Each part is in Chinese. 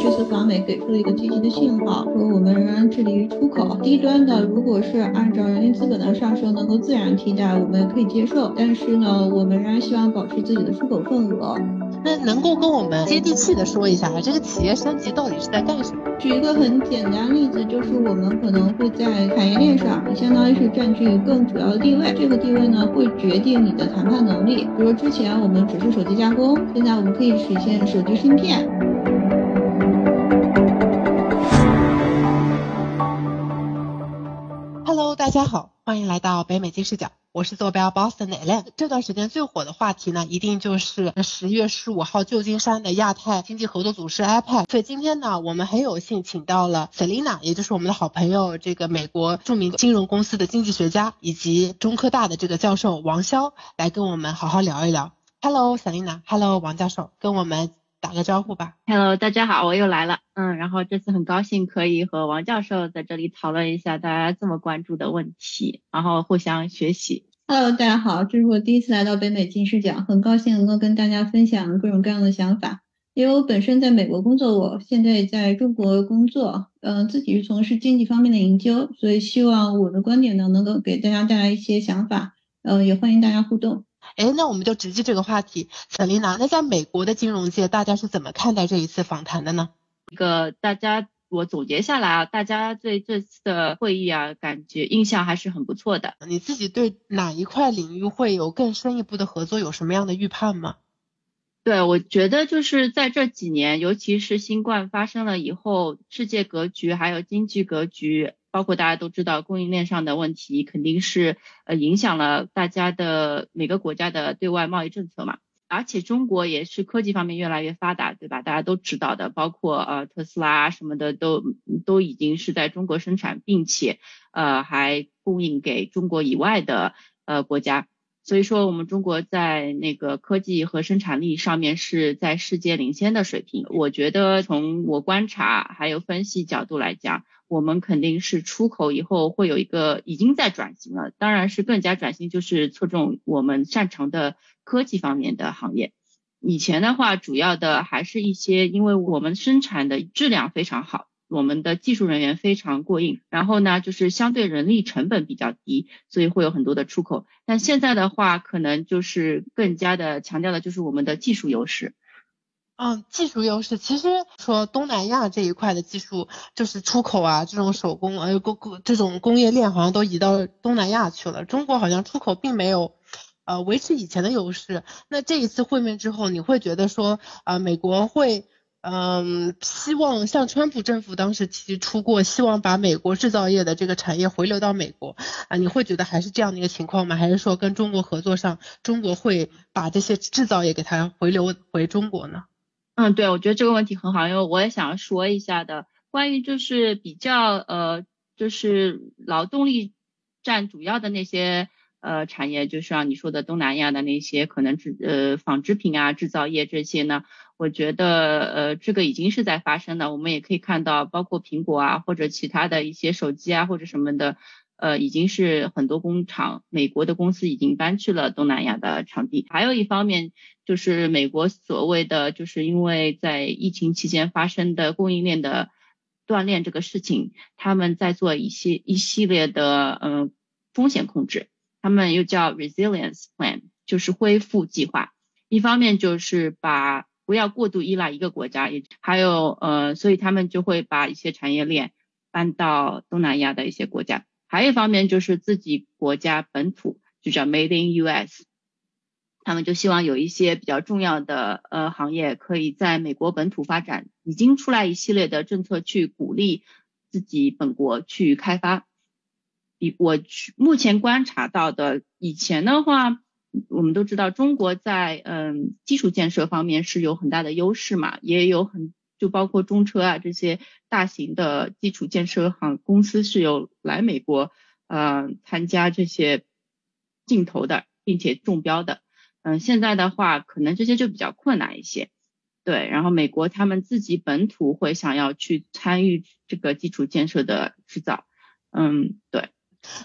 这次访美给出了一个积极的信号，说我们仍然致力于出口。低端的，如果是按照人力资本的上升能够自然替代，我们可以接受。但是呢，我们仍然希望保持自己的出口份额。那能够跟我们接地气的说一下，这个企业升级到底是在干什么？举一个很简单例子，就是我们可能会在产业链上，相当于是占据更主要的地位。这个地位呢，会决定你的谈判能力。比如之前我们只是手机加工，现在我们可以实现手机芯片。大家好，欢迎来到北美金视角，我是坐标 Boston 的 Ellen。这段时间最火的话题呢，一定就是十月十五号旧金山的亚太经济合作组织 APEC。所以今天呢，我们很有幸请到了 Selina，也就是我们的好朋友，这个美国著名金融公司的经济学家，以及中科大的这个教授王潇，来跟我们好好聊一聊。Hello，Selina，Hello，王教授，跟我们。打个招呼吧。Hello，大家好，我又来了。嗯，然后这次很高兴可以和王教授在这里讨论一下大家这么关注的问题，然后互相学习。Hello，大家好，这是我第一次来到北美金视角，很高兴能够跟大家分享各种各样的想法。因为我本身在美国工作，我现在在中国工作，嗯，自己是从事经济方面的研究，所以希望我的观点呢能够给大家带来一些想法，嗯，也欢迎大家互动。哎，那我们就直接这个话题，小琳娜，那在美国的金融界，大家是怎么看待这一次访谈的呢？一个大家，我总结下来啊，大家对这次的会议啊，感觉印象还是很不错的。你自己对哪一块领域会有更深一步的合作，有什么样的预判吗？对，我觉得就是在这几年，尤其是新冠发生了以后，世界格局还有经济格局。包括大家都知道供应链上的问题，肯定是呃影响了大家的每个国家的对外贸易政策嘛。而且中国也是科技方面越来越发达，对吧？大家都知道的，包括呃特斯拉什么的都都已经是在中国生产，并且呃还供应给中国以外的呃国家。所以说我们中国在那个科技和生产力上面是在世界领先的水平。我觉得从我观察还有分析角度来讲。我们肯定是出口以后会有一个已经在转型了，当然是更加转型，就是侧重我们擅长的科技方面的行业。以前的话，主要的还是一些，因为我们生产的质量非常好，我们的技术人员非常过硬，然后呢，就是相对人力成本比较低，所以会有很多的出口。但现在的话，可能就是更加的强调的就是我们的技术优势。嗯，技术优势其实说东南亚这一块的技术就是出口啊，这种手工呃工工这种工业链好像都移到东南亚去了。中国好像出口并没有呃维持以前的优势。那这一次会面之后，你会觉得说啊美国会嗯希望像川普政府当时提出过，希望把美国制造业的这个产业回流到美国啊？你会觉得还是这样的一个情况吗？还是说跟中国合作上，中国会把这些制造业给它回流回中国呢？嗯，对，我觉得这个问题很好，因为我也想要说一下的，关于就是比较呃，就是劳动力占主要的那些呃产业，就像你说的东南亚的那些可能制呃纺织品啊制造业这些呢，我觉得呃这个已经是在发生的，我们也可以看到，包括苹果啊或者其他的一些手机啊或者什么的。呃，已经是很多工厂，美国的公司已经搬去了东南亚的场地。还有一方面就是美国所谓的，就是因为在疫情期间发生的供应链的断裂这个事情，他们在做一些一系列的嗯风险控制，他们又叫 resilience plan，就是恢复计划。一方面就是把不要过度依赖一个国家，也还有呃，所以他们就会把一些产业链搬到东南亚的一些国家。还有一方面就是自己国家本土，就叫 Made in US，他们就希望有一些比较重要的呃行业可以在美国本土发展，已经出来一系列的政策去鼓励自己本国去开发。比我去目前观察到的，以前的话，我们都知道中国在嗯基础建设方面是有很大的优势嘛，也有很。就包括中车啊这些大型的基础建设行公司是有来美国呃参加这些竞投的，并且中标的。嗯，现在的话可能这些就比较困难一些。对，然后美国他们自己本土会想要去参与这个基础建设的制造。嗯，对。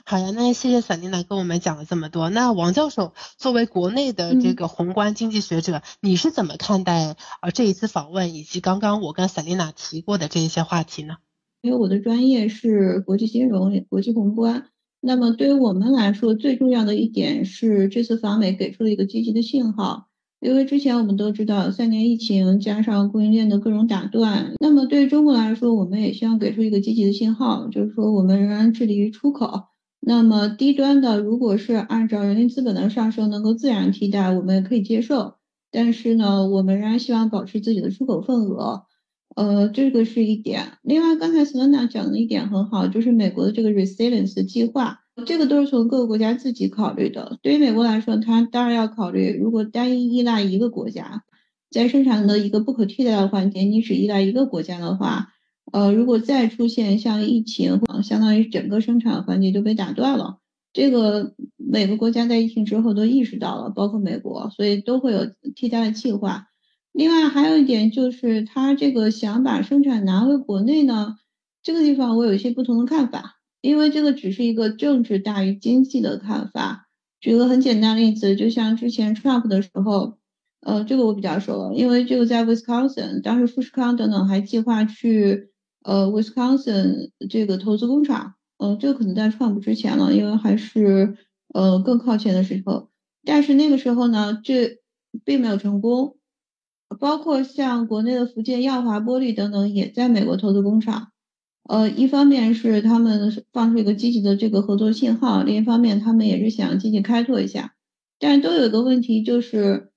好呀，那谢谢萨琳娜跟我们讲了这么多。那王教授作为国内的这个宏观经济学者，你是怎么看待呃这一次访问以及刚刚我跟萨琳娜提过的这一些话题呢？因为我的专业是国际金融、国际宏观，那么对于我们来说，最重要的一点是这次访美给出了一个积极的信号。因为之前我们都知道，三年疫情加上供应链的各种打断，那么对于中国来说，我们也希望给出一个积极的信号，就是说我们仍然致力于出口。那么低端的，如果是按照人力资本的上升能够自然替代，我们也可以接受。但是呢，我们仍然希望保持自己的出口份额。呃，这个是一点。另外，刚才 Selena 讲的一点很好，就是美国的这个 resilience 计划。这个都是从各个国家自己考虑的。对于美国来说，它当然要考虑，如果单一依赖一个国家，在生产的一个不可替代的环节，你只依赖一个国家的话，呃，如果再出现像疫情，相当于整个生产环节就被打断了。这个每个国家在疫情之后都意识到了，包括美国，所以都会有替代的计划。另外还有一点就是，他这个想把生产拿回国内呢，这个地方我有一些不同的看法。因为这个只是一个政治大于经济的看法。举个很简单的例子，就像之前 Trump 的时候，呃，这个我比较熟，因为这个在 Wisconsin，当时富士康等等还计划去呃 Wisconsin 这个投资工厂，呃，这个可能在 Trump 之前了，因为还是呃更靠前的时候。但是那个时候呢，这并没有成功。包括像国内的福建耀华玻璃等等，也在美国投资工厂。呃，一方面是他们放出一个积极的这个合作信号，另一方面他们也是想积极开拓一下，但都有一个问题，就是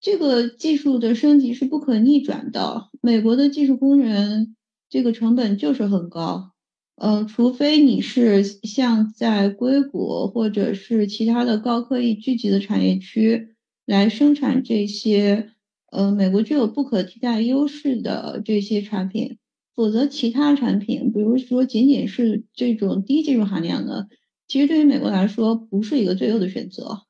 这个技术的升级是不可逆转的。美国的技术工人这个成本就是很高，呃，除非你是像在硅谷或者是其他的高科技聚集的产业区来生产这些，呃，美国具有不可替代优势的这些产品。否则，其他产品，比如说仅仅是这种低技术含量的，其实对于美国来说不是一个最优的选择。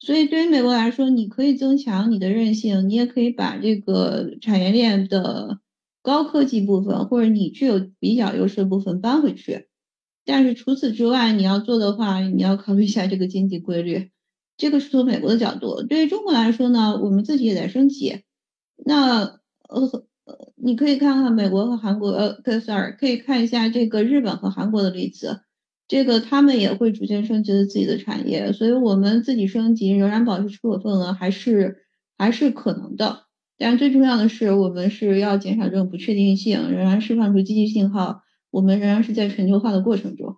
所以，对于美国来说，你可以增强你的韧性，你也可以把这个产业链的高科技部分或者你具有比较优势的部分搬回去。但是除此之外，你要做的话，你要考虑一下这个经济规律。这个是从美国的角度。对于中国来说呢，我们自己也在升级。那呃。呃，你可以看看美国和韩国，呃，sorry，可以看一下这个日本和韩国的例子，这个他们也会逐渐升级的自己的产业，所以我们自己升级仍然保持出口份额还是还是可能的，但最重要的是我们是要减少这种不确定性，仍然释放出积极信号，我们仍然是在全球化的过程中。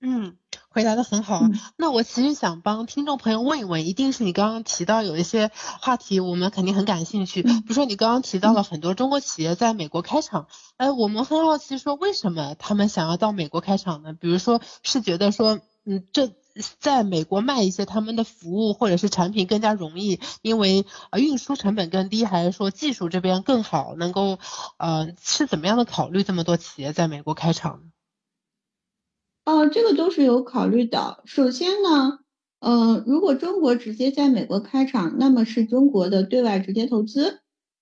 嗯，回答的很好。那我其实想帮听众朋友问一问，一定是你刚刚提到有一些话题，我们肯定很感兴趣。比如说你刚刚提到了很多中国企业在美国开厂，哎，我们很好奇说为什么他们想要到美国开厂呢？比如说是觉得说，嗯，这在美国卖一些他们的服务或者是产品更加容易，因为呃运输成本更低，还是说技术这边更好，能够呃是怎么样的考虑这么多企业在美国开厂？哦，这个都是有考虑的。首先呢，呃，如果中国直接在美国开厂，那么是中国的对外直接投资。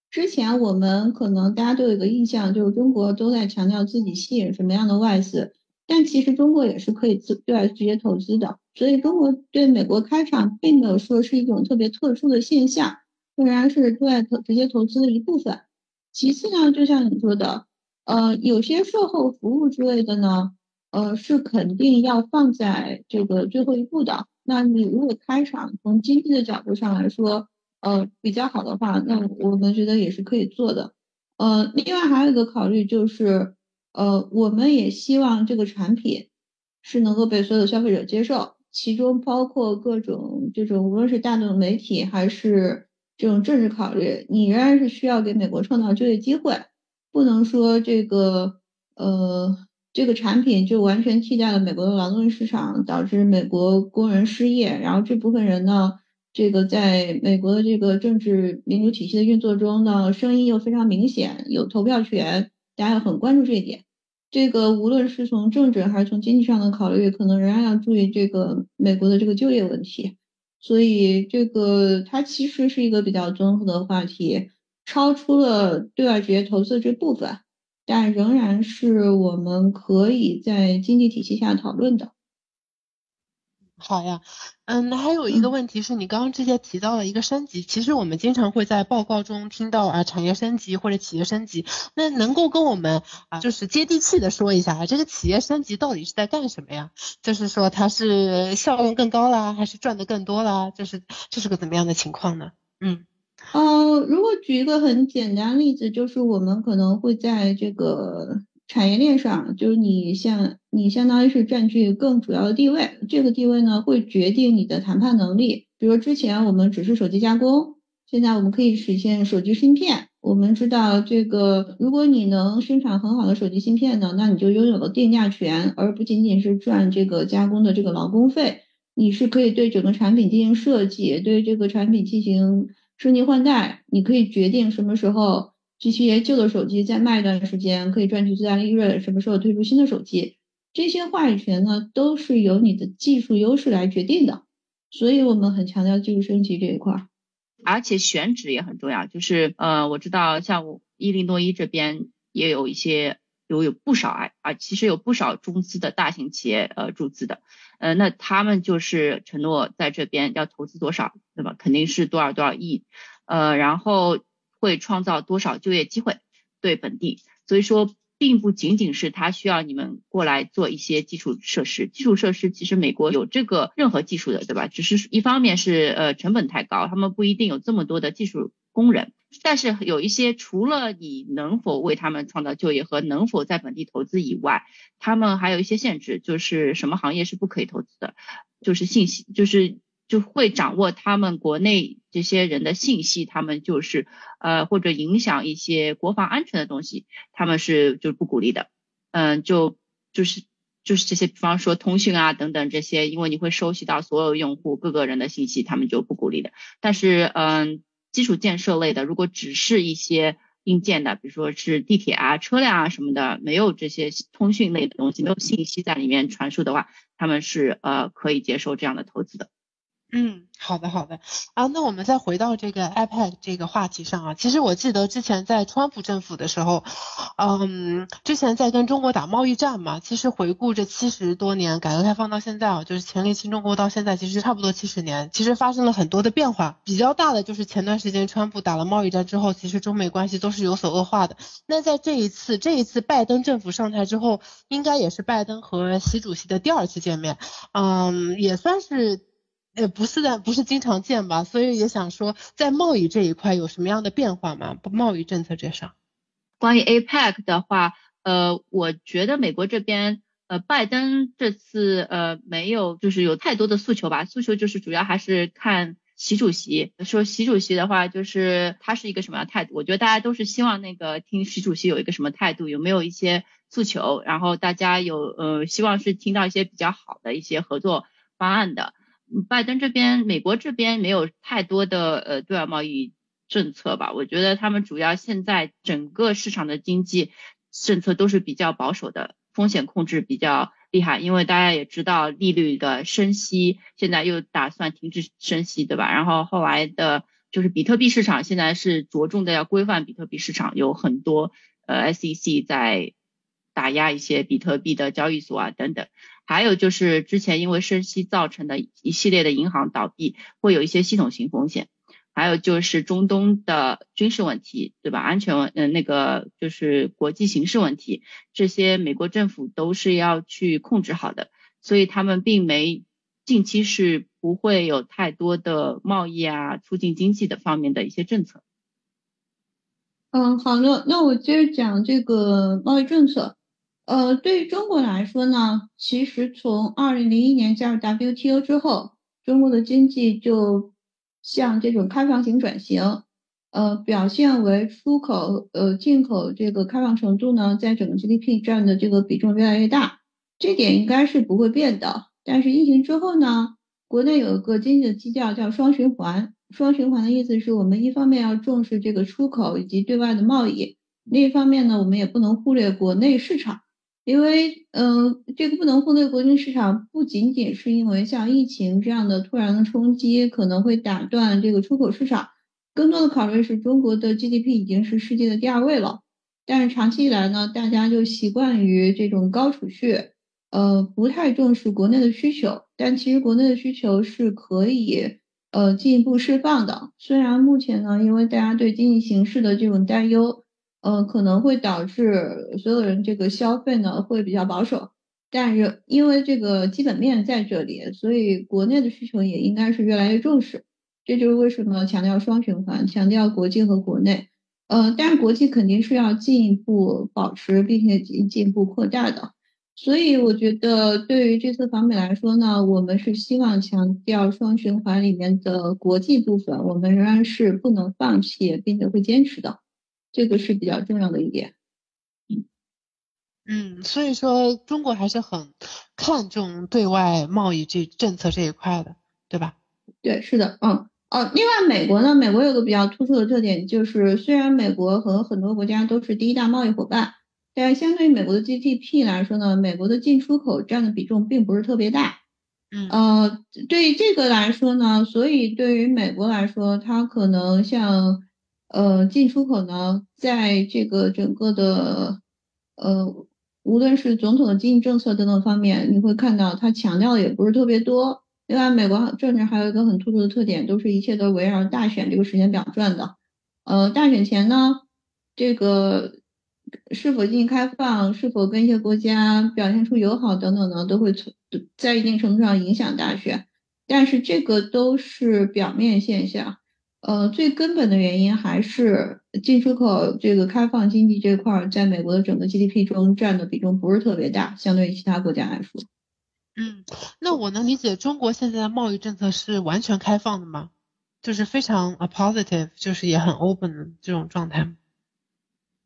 之前我们可能大家都有一个印象，就是中国都在强调自己吸引什么样的外资，但其实中国也是可以自对外直接投资的。所以中国对美国开厂，并没有说是一种特别特殊的现象，仍然是对外投直接投资的一部分。其次呢，就像你说的，呃，有些售后服务之类的呢。呃，是肯定要放在这个最后一步的。那你如果开场从经济的角度上来说，呃，比较好的话，那我们觉得也是可以做的。呃，另外还有一个考虑就是，呃，我们也希望这个产品是能够被所有的消费者接受，其中包括各种这种无论是大众媒体还是这种政治考虑，你仍然是需要给美国创造就业机会，不能说这个呃。这个产品就完全替代了美国的劳动力市场，导致美国工人失业。然后这部分人呢，这个在美国的这个政治民主体系的运作中呢，声音又非常明显，有投票权，大家要很关注这一点。这个无论是从政治还是从经济上的考虑，可能仍然要注意这个美国的这个就业问题。所以这个它其实是一个比较综合的话题，超出了对外直接投资这部分。但仍然是我们可以在经济体系下讨论的。好呀，嗯，那还有一个问题是你刚刚之前提到了一个升级，其实我们经常会在报告中听到啊产业升级或者企业升级，那能够跟我们啊就是接地气的说一下，这个企业升级到底是在干什么呀？就是说它是效用更高啦，还是赚的更多啦？就是这是个怎么样的情况呢？嗯，呃，如果举一个很简单例子，就是我们可能会在这个。产业链上，就是你像你相当于是占据更主要的地位，这个地位呢会决定你的谈判能力。比如之前我们只是手机加工，现在我们可以实现手机芯片。我们知道这个，如果你能生产很好的手机芯片呢，那你就拥有了定价权，而不仅仅是赚这个加工的这个劳工费。你是可以对整个产品进行设计，对这个产品进行升级换代，你可以决定什么时候。这些旧的手机再卖一段时间，可以赚取最大利润。什么时候推出新的手机，这些话语权呢，都是由你的技术优势来决定的。所以我们很强调技术升级这一块，而且选址也很重要。就是呃，我知道像伊利诺伊这边也有一些有有不少啊啊，其实有不少中资的大型企业呃注资的，呃，那他们就是承诺在这边要投资多少，对吧？肯定是多少多少亿，呃，然后。会创造多少就业机会对本地，所以说并不仅仅是他需要你们过来做一些基础设施，基础设施其实美国有这个任何技术的，对吧？只是一方面是呃成本太高，他们不一定有这么多的技术工人，但是有一些除了你能否为他们创造就业和能否在本地投资以外，他们还有一些限制，就是什么行业是不可以投资的，就是信息就是。就会掌握他们国内这些人的信息，他们就是呃或者影响一些国防安全的东西，他们是就是不鼓励的，嗯，就就是就是这些，比方说通讯啊等等这些，因为你会收集到所有用户各个人的信息，他们就不鼓励的。但是嗯，基础建设类的，如果只是一些硬件的，比如说是地铁啊、车辆啊什么的，没有这些通讯类的东西，没有信息在里面传输的话，他们是呃可以接受这样的投资的。嗯，好的好的啊，那我们再回到这个 iPad 这个话题上啊，其实我记得之前在川普政府的时候，嗯，之前在跟中国打贸易战嘛，其实回顾这七十多年改革开放到现在啊，就是前列新中国到现在其实差不多七十年，其实发生了很多的变化，比较大的就是前段时间川普打了贸易战之后，其实中美关系都是有所恶化的。那在这一次这一次拜登政府上台之后，应该也是拜登和习主席的第二次见面，嗯，也算是。呃，不是的，不是经常见吧，所以也想说，在贸易这一块有什么样的变化吗？不，贸易政策这上，关于 APEC 的话，呃，我觉得美国这边，呃，拜登这次呃没有就是有太多的诉求吧，诉求就是主要还是看习主席，说习主席的话就是他是一个什么样态度，我觉得大家都是希望那个听习主席有一个什么态度，有没有一些诉求，然后大家有呃希望是听到一些比较好的一些合作方案的。拜登这边，美国这边没有太多的呃对外贸易政策吧？我觉得他们主要现在整个市场的经济政策都是比较保守的，风险控制比较厉害。因为大家也知道利率的升息，现在又打算停止升息，对吧？然后后来的就是比特币市场现在是着重的要规范比特币市场，有很多呃 SEC 在打压一些比特币的交易所啊等等。还有就是之前因为升息造成的一系列的银行倒闭，会有一些系统性风险。还有就是中东的军事问题，对吧？安全问，嗯，那个就是国际形势问题，这些美国政府都是要去控制好的，所以他们并没近期是不会有太多的贸易啊、促进经济的方面的一些政策。嗯，好的，那我接着讲这个贸易政策。呃，对于中国来说呢，其实从二零零一年加入 WTO 之后，中国的经济就向这种开放型转型，呃，表现为出口、呃进口这个开放程度呢，在整个 GDP 占的这个比重越来越大，这点应该是不会变的。但是疫情之后呢，国内有一个经济的基调叫双循环，双循环的意思是我们一方面要重视这个出口以及对外的贸易，另一方面呢，我们也不能忽略国内市场。因为，嗯，这个不能忽略国内市场，不仅仅是因为像疫情这样的突然的冲击可能会打断这个出口市场，更多的考虑是中国的 GDP 已经是世界的第二位了。但是长期以来呢，大家就习惯于这种高储蓄，呃，不太重视国内的需求，但其实国内的需求是可以呃进一步释放的。虽然目前呢，因为大家对经济形势的这种担忧，呃，可能会导致所有人这个消费呢会比较保守，但是因为这个基本面在这里，所以国内的需求也应该是越来越重视。这就是为什么强调双循环，强调国际和国内。呃，但是国际肯定是要进一步保持，并且进进一步扩大的。所以我觉得，对于这次访美来说呢，我们是希望强调双循环里面的国际部分，我们仍然是不能放弃，并且会坚持的。这个是比较重要的一点。嗯嗯，所以说中国还是很看重对外贸易这政策这一块的，对吧？对，是的，嗯。哦，另外美国呢，美国有个比较突出的特点，就是虽然美国和很多国家都是第一大贸易伙伴，但是相对于美国的 GDP 来说呢，美国的进出口占的比重并不是特别大。嗯，呃，对于这个来说呢，所以对于美国来说，它可能像呃进出口呢，在这个整个的呃无论是总统的经济政策等等方面，你会看到它强调的也不是特别多。另外，美国政治还有一个很突出的特点，都是一切都围绕大选这个时间表转的。呃，大选前呢，这个是否进行开放，是否跟一些国家表现出友好等等呢，都会从在一定程度上影响大选。但是这个都是表面现象，呃，最根本的原因还是进出口这个开放经济这块，在美国的整个 GDP 中占的比重不是特别大，相对于其他国家来说。嗯，那我能理解中国现在的贸易政策是完全开放的吗？就是非常 a positive，就是也很 open 的这种状态。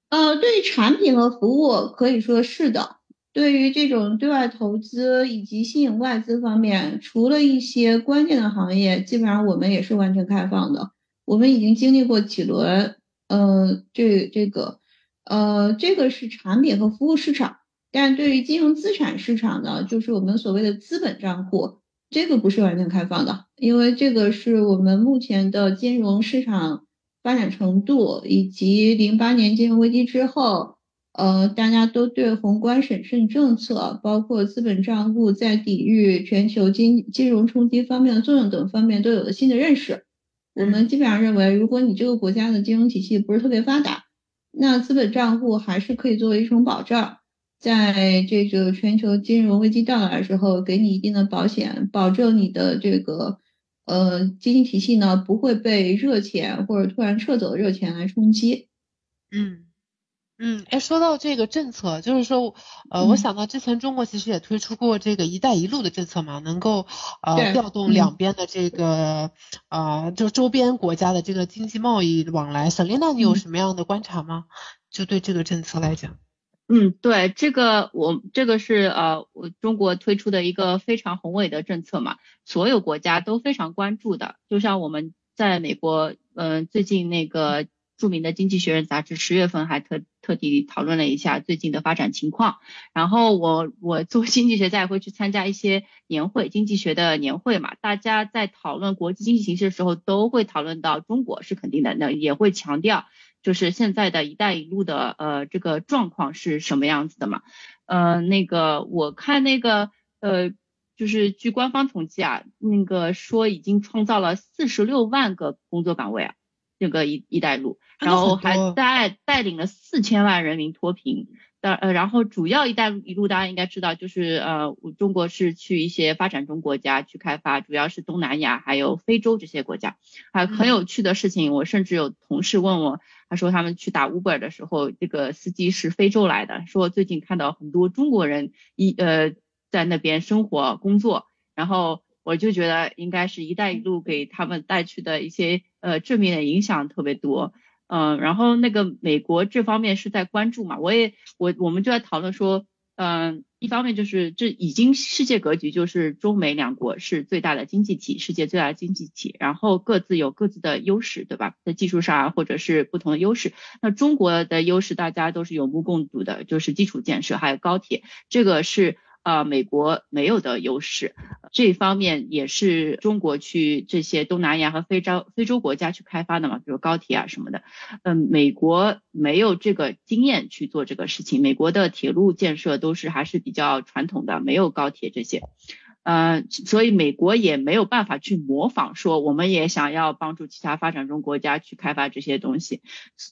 呃，对于产品和服务可以说是的。对于这种对外投资以及吸引外资方面，除了一些关键的行业，基本上我们也是完全开放的。我们已经经历过几轮，呃，这这个，呃，这个是产品和服务市场。但对于金融资产市场呢，就是我们所谓的资本账户，这个不是完全开放的，因为这个是我们目前的金融市场发展程度，以及零八年金融危机之后，呃，大家都对宏观审慎政策，包括资本账户在抵御全球金金融冲击方面的作用等方面都有了新的认识。我们基本上认为，如果你这个国家的金融体系不是特别发达，那资本账户还是可以作为一种保障。在这个全球金融危机到来的时候，给你一定的保险，保证你的这个呃经济体系呢不会被热钱或者突然撤走的热钱来冲击。嗯嗯，哎，说到这个政策，就是说呃，我想到之前中国其实也推出过这个“一带一路”的政策嘛，能够呃调动两边的这个啊，就周边国家的这个经济贸易往来。沈丽娜，你有什么样的观察吗？就对这个政策来讲？嗯，对，这个我这个是呃，我中国推出的一个非常宏伟的政策嘛，所有国家都非常关注的。就像我们在美国，嗯，最近那个著名的《经济学人》杂志十月份还特特地讨论了一下最近的发展情况。然后我我做经济学家也会去参加一些年会，经济学的年会嘛，大家在讨论国际经济形势的时候，都会讨论到中国是肯定的，那也会强调。就是现在的一带一路的呃这个状况是什么样子的嘛？呃，那个我看那个呃，就是据官方统计啊，那个说已经创造了四十六万个工作岗位啊，这个一一带路，然后还带带领了四千万人民脱贫。的呃，然后主要一带一路大家应该知道，就是呃，中国是去一些发展中国家去开发，主要是东南亚还有非洲这些国家。还很有趣的事情，我甚至有同事问我，他说他们去打 Uber 的时候，这个司机是非洲来的，说最近看到很多中国人一呃在那边生活工作，然后我就觉得应该是一带一路给他们带去的一些呃正面的影响特别多。嗯，然后那个美国这方面是在关注嘛，我也我我们就在讨论说，嗯，一方面就是这已经世界格局就是中美两国是最大的经济体，世界最大的经济体，然后各自有各自的优势，对吧？在技术上啊，或者是不同的优势。那中国的优势大家都是有目共睹的，就是基础建设还有高铁，这个是。啊，美国没有的优势，这方面也是中国去这些东南亚和非洲非洲国家去开发的嘛，比如高铁啊什么的。嗯，美国没有这个经验去做这个事情，美国的铁路建设都是还是比较传统的，没有高铁这些。呃，所以美国也没有办法去模仿，说我们也想要帮助其他发展中国家去开发这些东西，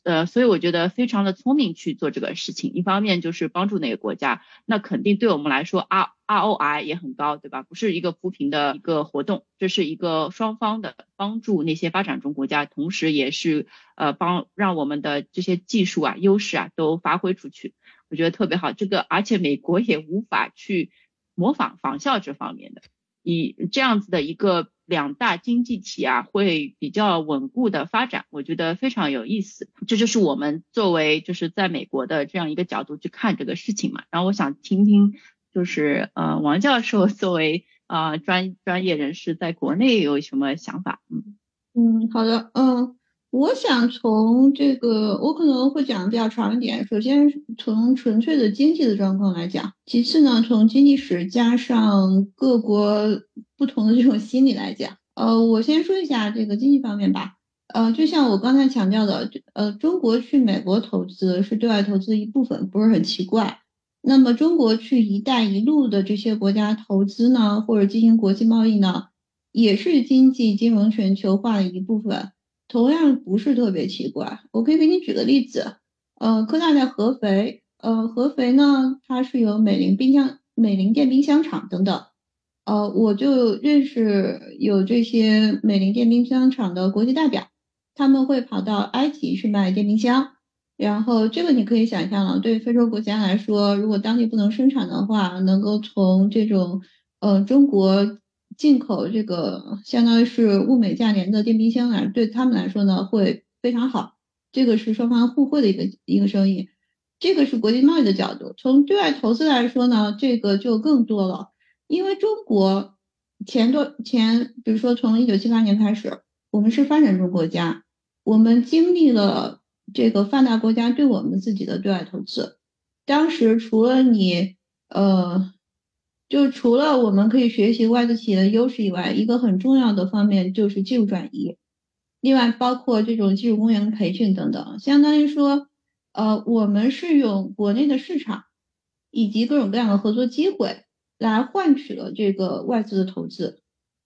呃，所以我觉得非常的聪明去做这个事情。一方面就是帮助那个国家，那肯定对我们来说，R ROI 也很高，对吧？不是一个扶贫的一个活动，这是一个双方的帮助那些发展中国家，同时也是呃帮让我们的这些技术啊、优势啊都发挥出去，我觉得特别好。这个而且美国也无法去。模仿仿效这方面的，以这样子的一个两大经济体啊，会比较稳固的发展，我觉得非常有意思。这就是我们作为就是在美国的这样一个角度去看这个事情嘛。然后我想听听，就是呃王教授作为啊专专业人士，在国内有什么想法？嗯嗯，好的，嗯。我想从这个，我可能会讲的比较长一点。首先从纯粹的经济的状况来讲，其次呢，从经济史加上各国不同的这种心理来讲。呃，我先说一下这个经济方面吧。呃，就像我刚才强调的，呃，中国去美国投资是对外投资的一部分，不是很奇怪。那么中国去“一带一路”的这些国家投资呢，或者进行国际贸易呢，也是经济金融全球化的一部分。同样不是特别奇怪，我可以给你举个例子，呃，科大在合肥，呃，合肥呢，它是有美林冰箱、美林电冰箱厂等等，呃，我就认识有这些美林电冰箱厂的国际代表，他们会跑到埃及去卖电冰箱，然后这个你可以想象了，对非洲国家来说，如果当地不能生产的话，能够从这种，呃，中国。进口这个相当于是物美价廉的电冰箱来，对他们来说呢会非常好。这个是双方互惠的一个一个生意，这个是国际贸易的角度。从对外投资来说呢，这个就更多了。因为中国前多前，比如说从一九七八年开始，我们是发展中国家，我们经历了这个发达国家对我们自己的对外投资。当时除了你呃。就除了我们可以学习外资企业的优势以外，一个很重要的方面就是技术转移。另外，包括这种技术工人培训等等，相当于说，呃，我们是用国内的市场以及各种各样的合作机会来换取了这个外资的投资。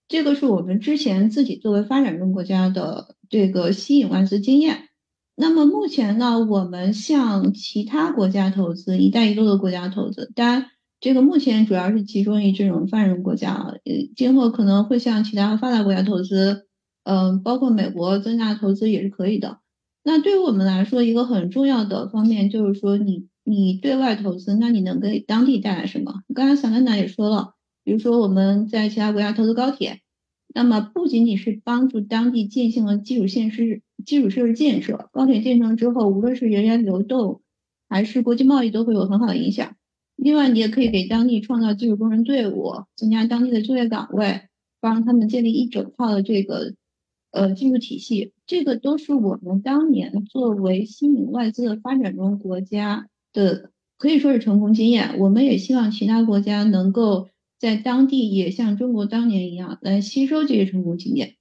这个是我们之前自己作为发展中国家的这个吸引外资经验。那么目前呢，我们向其他国家投资，一带一路的国家投资，当然。这个目前主要是集中于这种发展国家，呃，今后可能会向其他发达国家投资，嗯，包括美国增加投资也是可以的。那对于我们来说，一个很重要的方面就是说，你你对外投资，那你能给当地带来什么？刚才小丹娜也说了，比如说我们在其他国家投资高铁，那么不仅仅是帮助当地进行了基础设施基础设施建设，高铁建成之后，无论是人员流动还是国际贸易都会有很好的影响。另外，你也可以给当地创造技术工人队伍，增加当地的就业岗位，帮他们建立一整套的这个呃技术体系。这个都是我们当年作为吸引外资的发展中国家的，可以说是成功经验。我们也希望其他国家能够在当地也像中国当年一样来吸收这些成功经验。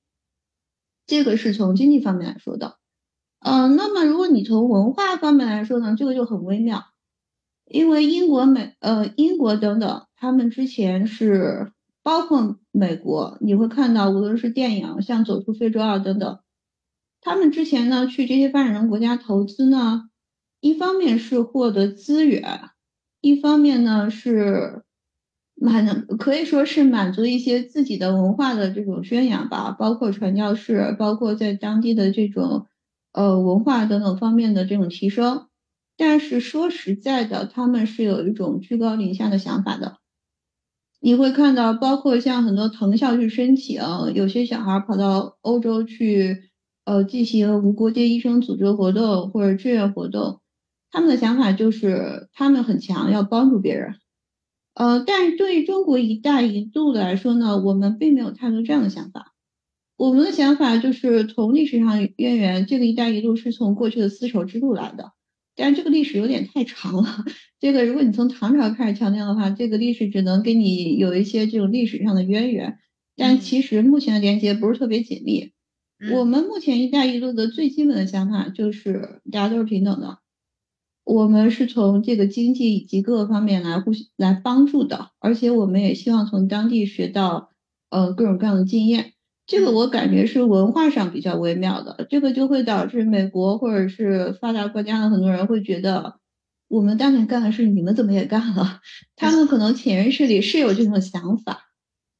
这个是从经济方面来说的。嗯，那么如果你从文化方面来说呢，这个就很微妙。因为英国、美呃英国等等，他们之前是包括美国，你会看到无论是电影像《走出非洲二》等等，他们之前呢去这些发展中国家投资呢，一方面是获得资源，一方面呢是满可以说是满足一些自己的文化的这种宣扬吧，包括传教士，包括在当地的这种呃文化等等方面的这种提升。但是说实在的，他们是有一种居高临下的想法的。你会看到，包括像很多藤校去申请，有些小孩跑到欧洲去，呃，进行无国界医生组织活动或者志愿活动，他们的想法就是他们很强，要帮助别人。呃，但是对于中国“一带一路”来说呢，我们并没有太多这样的想法。我们的想法就是从历史上渊源，这个“一带一路”是从过去的丝绸之路来的。但这个历史有点太长了。这个如果你从唐朝开始强调的话，这个历史只能给你有一些这种历史上的渊源。但其实目前的连接不是特别紧密。我们目前“一带一路”的最基本的想法就是大家都是平等的。我们是从这个经济以及各个方面来互来帮助的，而且我们也希望从当地学到呃各种各样的经验。这个我感觉是文化上比较微妙的，这个就会导致美国或者是发达国家的很多人会觉得，我们当年干的事你们怎么也干了？他们可能潜意识里是有这种想法，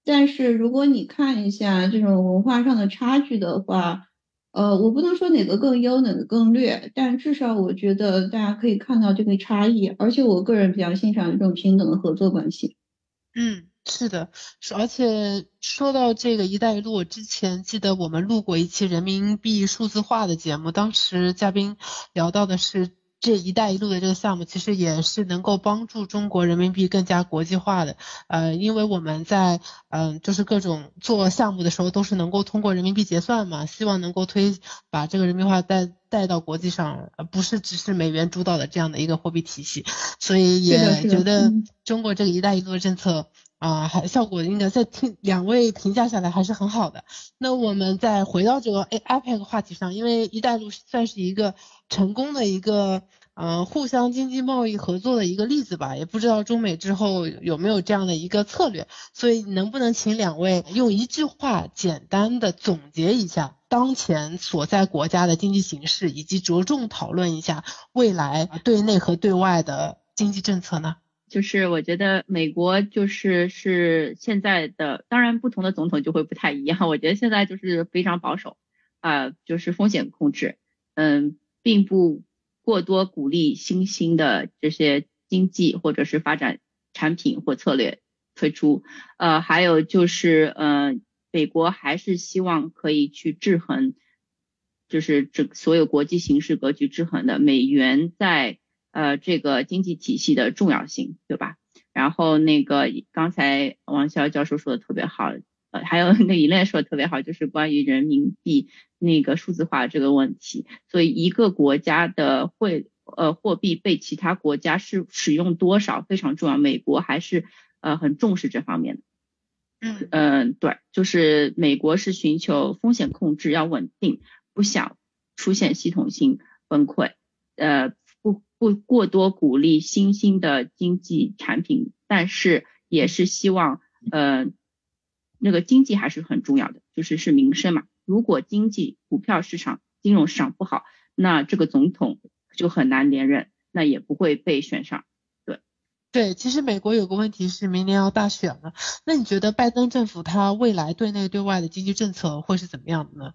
但是如果你看一下这种文化上的差距的话，呃，我不能说哪个更优，哪个更劣，但至少我觉得大家可以看到这个差异，而且我个人比较欣赏这种平等的合作关系。嗯。是的，而且说到这个“一带一路”，我之前记得我们录过一期人民币数字化的节目，当时嘉宾聊到的是这一带一路的这个项目，其实也是能够帮助中国人民币更加国际化的。呃，因为我们在嗯，就是各种做项目的时候，都是能够通过人民币结算嘛，希望能够推把这个人民币化带带到国际上，不是只是美元主导的这样的一个货币体系，所以也觉得中国这个“一带一路”的政策。啊，还效果应该在听两位评价下来还是很好的。那我们再回到这个 A IPEC 话题上，因为一带一路算是一个成功的一个呃互相经济贸易合作的一个例子吧，也不知道中美之后有没有这样的一个策略。所以能不能请两位用一句话简单的总结一下当前所在国家的经济形势，以及着重讨论一下未来对内和对外的经济政策呢？就是我觉得美国就是是现在的，当然不同的总统就会不太一样。我觉得现在就是非常保守，啊，就是风险控制，嗯，并不过多鼓励新兴的这些经济或者是发展产品或策略推出。呃，还有就是，呃，美国还是希望可以去制衡，就是这所有国际形势格局制衡的美元在。呃，这个经济体系的重要性，对吧？然后那个刚才王潇教授说的特别好，呃，还有那一类说的特别好，就是关于人民币那个数字化这个问题。所以一个国家的汇呃货币被其他国家是使用多少非常重要，美国还是呃很重视这方面的。嗯嗯，对，就是美国是寻求风险控制，要稳定，不想出现系统性崩溃。呃。不过多鼓励新兴的经济产品，但是也是希望，呃，那个经济还是很重要的，就是是民生嘛。如果经济、股票市场、金融市场不好，那这个总统就很难连任，那也不会被选上。对，其实美国有个问题是明年要大选了，那你觉得拜登政府他未来对内对外的经济政策会是怎么样的呢？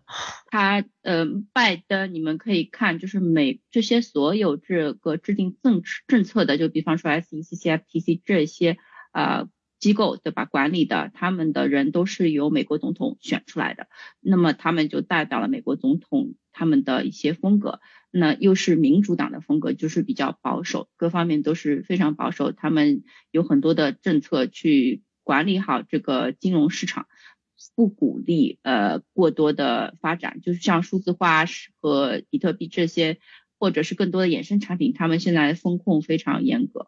他，呃，拜登，你们可以看，就是美这些所有这个制定政政策的，就比方说 SEC、CFTC 这些啊机构，对吧？管理的他们的人都是由美国总统选出来的，那么他们就代表了美国总统他们的一些风格。那又是民主党的风格，就是比较保守，各方面都是非常保守。他们有很多的政策去管理好这个金融市场，不鼓励呃过多的发展，就是像数字化和比特币这些，或者是更多的衍生产品，他们现在风控非常严格。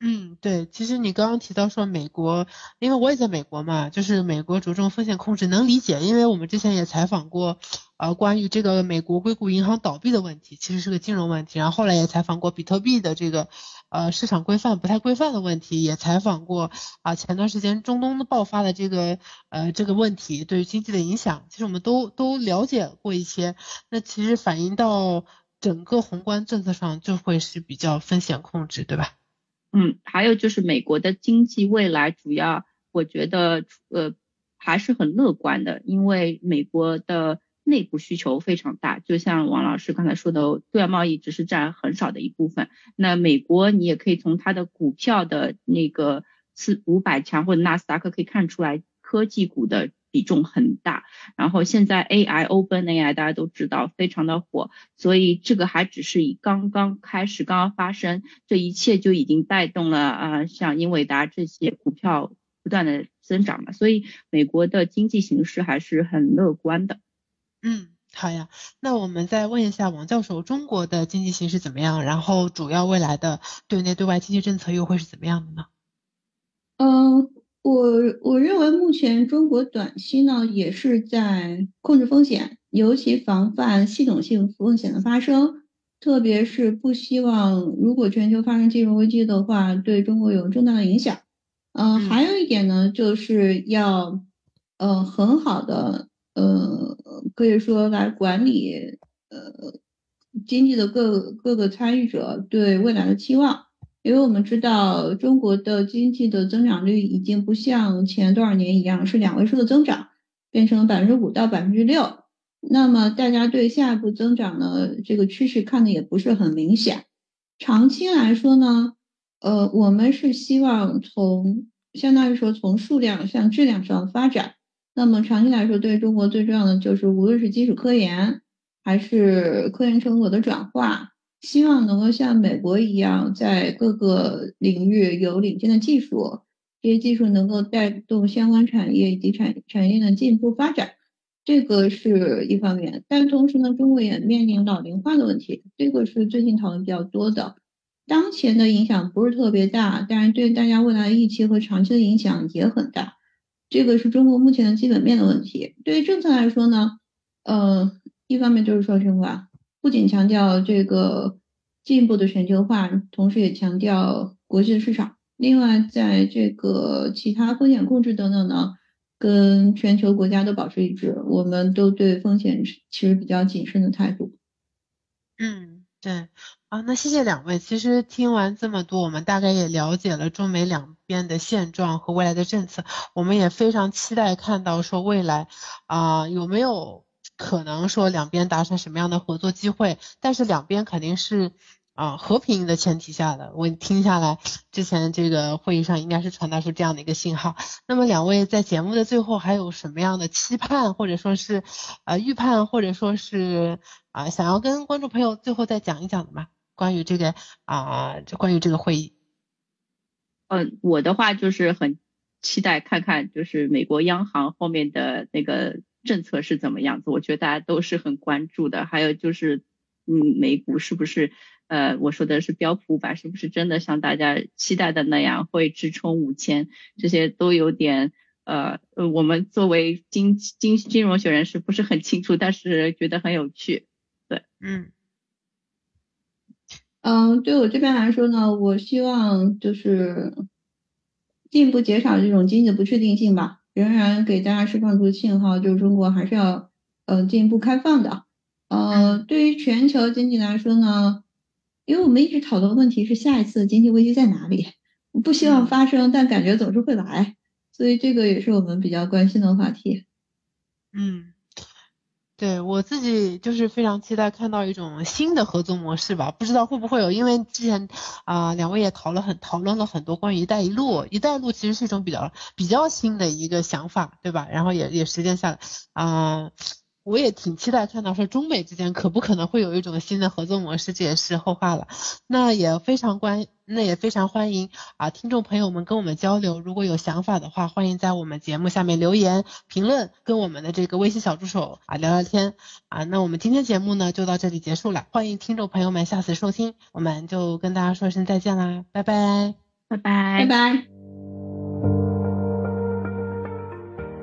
嗯，对，其实你刚刚提到说美国，因为我也在美国嘛，就是美国着重风险控制，能理解，因为我们之前也采访过，呃，关于这个美国硅谷银行倒闭的问题，其实是个金融问题，然后后来也采访过比特币的这个，呃，市场规范不太规范的问题，也采访过啊，前段时间中东的爆发的这个，呃，这个问题对于经济的影响，其实我们都都了解过一些，那其实反映到整个宏观政策上就会是比较风险控制，对吧？嗯，还有就是美国的经济未来主要，我觉得呃还是很乐观的，因为美国的内部需求非常大，就像王老师刚才说的，对外贸易只是占很少的一部分。那美国你也可以从它的股票的那个四五百强或者纳斯达克可以看出来，科技股的。比重很大，然后现在 AI Open AI 大家都知道非常的火，所以这个还只是以刚刚开始，刚刚发生，这一切就已经带动了啊，像英伟达这些股票不断的增长了，所以美国的经济形势还是很乐观的。嗯，好呀，那我们再问一下王教授，中国的经济形势怎么样？然后主要未来的对内对外经济政策又会是怎么样的呢？嗯。我我认为目前中国短期呢也是在控制风险，尤其防范系统性风险的发生。特别是不希望如果全球发生金融危机的话，对中国有重大的影响。嗯，还有一点呢，就是要呃很好的呃可以说来管理呃经济的各各个参与者对未来的期望，因为我们知道中国的经济的增长率已经不像前多少年一样是两位数的增长，变成了百分之五到百分之六。那么大家对下一步增长呢这个趋势看的也不是很明显。长期来说呢？呃，我们是希望从相当于说从数量向质量上发展。那么长期来说，对中国最重要的就是无论是基础科研还是科研成果的转化，希望能够像美国一样，在各个领域有领先的技术，这些技术能够带动相关产业以及产产业的进一步发展，这个是一方面。但同时呢，中国也面临老龄化的问题，这个是最近讨论比较多的。当前的影响不是特别大，但是对大家未来的预期和长期的影响也很大。这个是中国目前的基本面的问题。对于政策来说呢，呃，一方面就是说什么，不仅强调这个进一步的全球化，同时也强调国际的市场。另外，在这个其他风险控制等等呢，跟全球国家都保持一致。我们都对风险其实比较谨慎的态度。嗯，对。啊，那谢谢两位。其实听完这么多，我们大概也了解了中美两边的现状和未来的政策。我们也非常期待看到说未来啊有没有可能说两边达成什么样的合作机会。但是两边肯定是啊和平的前提下的。我听下来之前这个会议上应该是传达出这样的一个信号。那么两位在节目的最后还有什么样的期盼，或者说是呃预判，或者说是啊想要跟观众朋友最后再讲一讲的吗？关于这个啊，就关于这个会议，嗯，我的话就是很期待看看，就是美国央行后面的那个政策是怎么样子。我觉得大家都是很关注的。还有就是，嗯，美股是不是呃，我说的是标普五百，是不是真的像大家期待的那样会直冲五千？这些都有点呃，我们作为金金金融学人士不是很清楚，但是觉得很有趣。对，嗯。嗯，对我这边来说呢，我希望就是进一步减少这种经济的不确定性吧，仍然给大家释放出信号，就是中国还是要呃进一步开放的。呃，对于全球经济来说呢，因为我们一直讨论问题是下一次经济危机在哪里，不希望发生，但感觉总是会来，所以这个也是我们比较关心的话题。嗯。对我自己就是非常期待看到一种新的合作模式吧，不知道会不会有，因为之前啊两位也讨论很讨论了很多关于“一带一路”，“一带一路”其实是一种比较比较新的一个想法，对吧？然后也也实践下来啊。我也挺期待看到说中美之间可不可能会有一种新的合作模式，这也是后话了。那也非常关，那也非常欢迎啊听众朋友们跟我们交流，如果有想法的话，欢迎在我们节目下面留言评论，跟我们的这个微信小助手啊聊聊天啊。那我们今天节目呢就到这里结束了，欢迎听众朋友们下次收听，我们就跟大家说声再见啦，拜拜，拜拜，拜拜。